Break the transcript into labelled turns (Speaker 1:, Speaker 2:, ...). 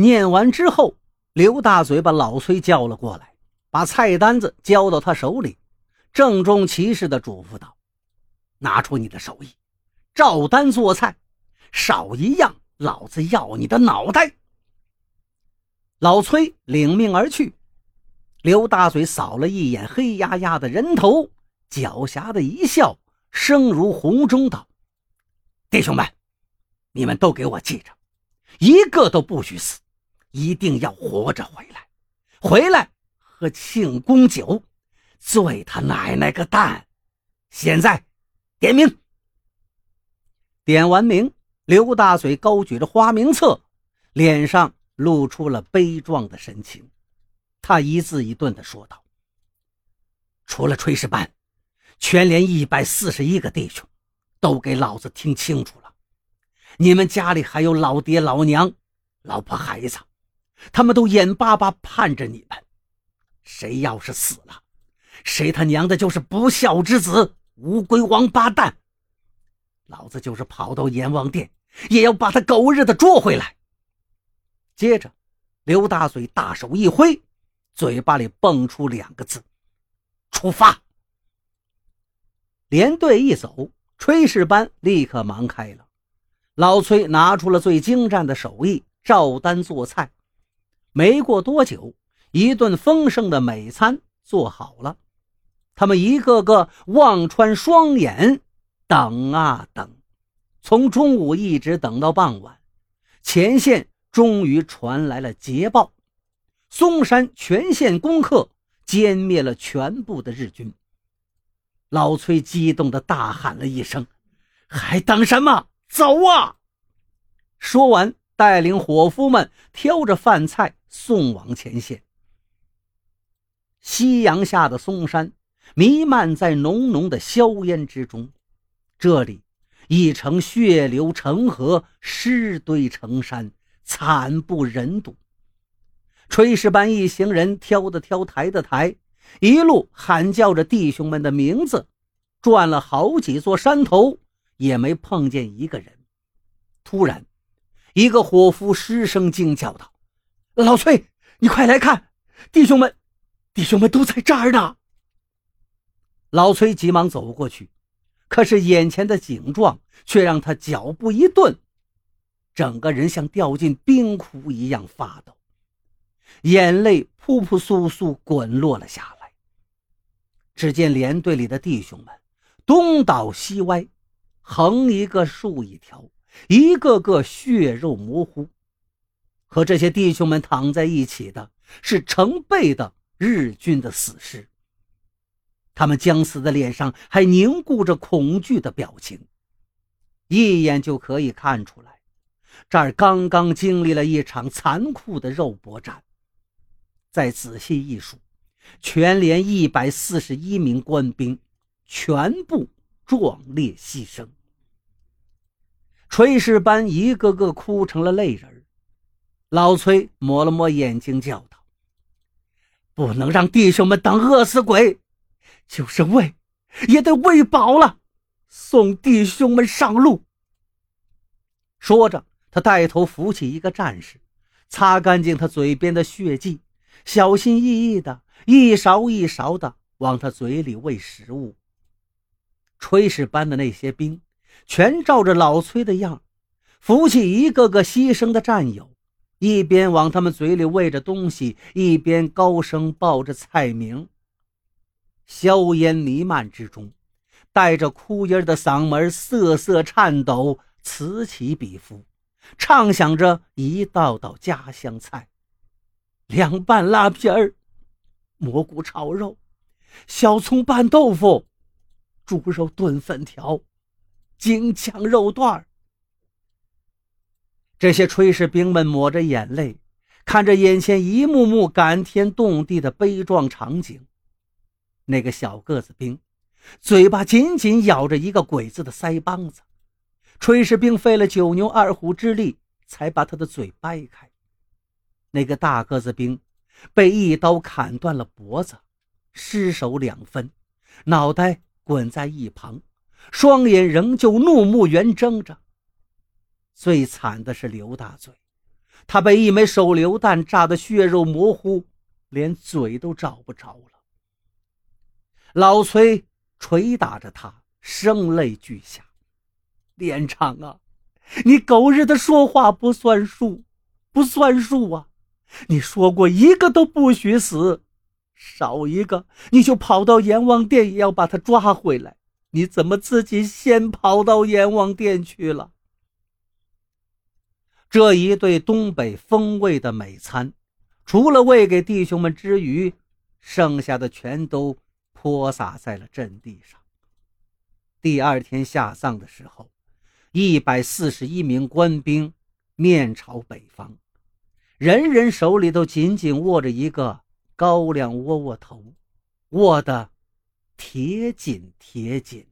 Speaker 1: 念完之后，刘大嘴把老崔叫了过来，把菜单子交到他手里，郑重其事地嘱咐道：“拿出你的手艺，照单做菜，少一样，老子要你的脑袋。”老崔领命而去。刘大嘴扫了一眼黑压压的人头，狡黠的一笑，声如洪钟道：“弟兄们，你们都给我记着，一个都不许死。”一定要活着回来，回来喝庆功酒，醉他奶奶个蛋！现在点名。点完名，刘大嘴高举着花名册，脸上露出了悲壮的神情。他一字一顿地说道：“除了炊事班，全连一百四十一个弟兄，都给老子听清楚了！你们家里还有老爹、老娘、老婆、孩子。”他们都眼巴巴盼着你们，谁要是死了，谁他娘的就是不孝之子、乌龟王八蛋！老子就是跑到阎王殿，也要把他狗日的捉回来！接着，刘大嘴大手一挥，嘴巴里蹦出两个字：“出发！”连队一走，炊事班立刻忙开了。老崔拿出了最精湛的手艺，照单做菜。没过多久，一顿丰盛的美餐做好了。他们一个个望穿双眼，等啊等，从中午一直等到傍晚，前线终于传来了捷报：嵩山全线攻克，歼灭了全部的日军。老崔激动地大喊了一声：“还等什么？走啊！”说完，带领伙夫们挑着饭菜。送往前线。夕阳下的嵩山弥漫在浓浓的硝烟之中，这里已成血流成河、尸堆成山，惨不忍睹。炊事班一行人挑的挑、抬的抬，一路喊叫着弟兄们的名字，转了好几座山头，也没碰见一个人。突然，一个伙夫失声惊叫道。老崔，你快来看，弟兄们，弟兄们都在这儿呢。老崔急忙走过去，可是眼前的景状却让他脚步一顿，整个人像掉进冰窟一样发抖，眼泪扑扑簌簌滚落了下来。只见连队里的弟兄们东倒西歪，横一个竖一条，一个个血肉模糊。和这些弟兄们躺在一起的是成倍的日军的死尸，他们将死的脸上还凝固着恐惧的表情，一眼就可以看出来，这儿刚刚经历了一场残酷的肉搏战。再仔细一数，全连一百四十一名官兵全部壮烈牺牲，炊事班一个个哭成了泪人。老崔抹了抹眼睛，叫道：“不能让弟兄们当饿死鬼，就是喂，也得喂饱了，送弟兄们上路。”说着，他带头扶起一个战士，擦干净他嘴边的血迹，小心翼翼的一勺一勺的往他嘴里喂食物。炊事班的那些兵全照着老崔的样，扶起一个个牺牲的战友。一边往他们嘴里喂着东西，一边高声报着菜名。硝烟弥漫之中，带着哭音的嗓门瑟瑟颤抖，此起彼伏，唱响着一道道家乡菜：凉拌辣皮儿、蘑菇炒肉、小葱拌豆腐、猪肉炖粉条、京腔肉段。这些炊事兵们抹着眼泪，看着眼前一幕幕感天动地的悲壮场景。那个小个子兵，嘴巴紧紧咬着一个鬼子的腮帮子，炊事兵费了九牛二虎之力才把他的嘴掰开。那个大个子兵被一刀砍断了脖子，尸首两分，脑袋滚在一旁，双眼仍旧怒目圆睁着。最惨的是刘大嘴，他被一枚手榴弹炸得血肉模糊，连嘴都找不着了。老崔捶打着他，声泪俱下：“连长啊，你狗日的说话不算数，不算数啊！你说过一个都不许死，少一个你就跑到阎王殿也要把他抓回来。你怎么自己先跑到阎王殿去了？”这一对东北风味的美餐，除了喂给弟兄们之余，剩下的全都泼洒在了阵地上。第二天下葬的时候，一百四十一名官兵面朝北方，人人手里都紧紧握着一个高粱窝窝头，握得铁紧铁紧。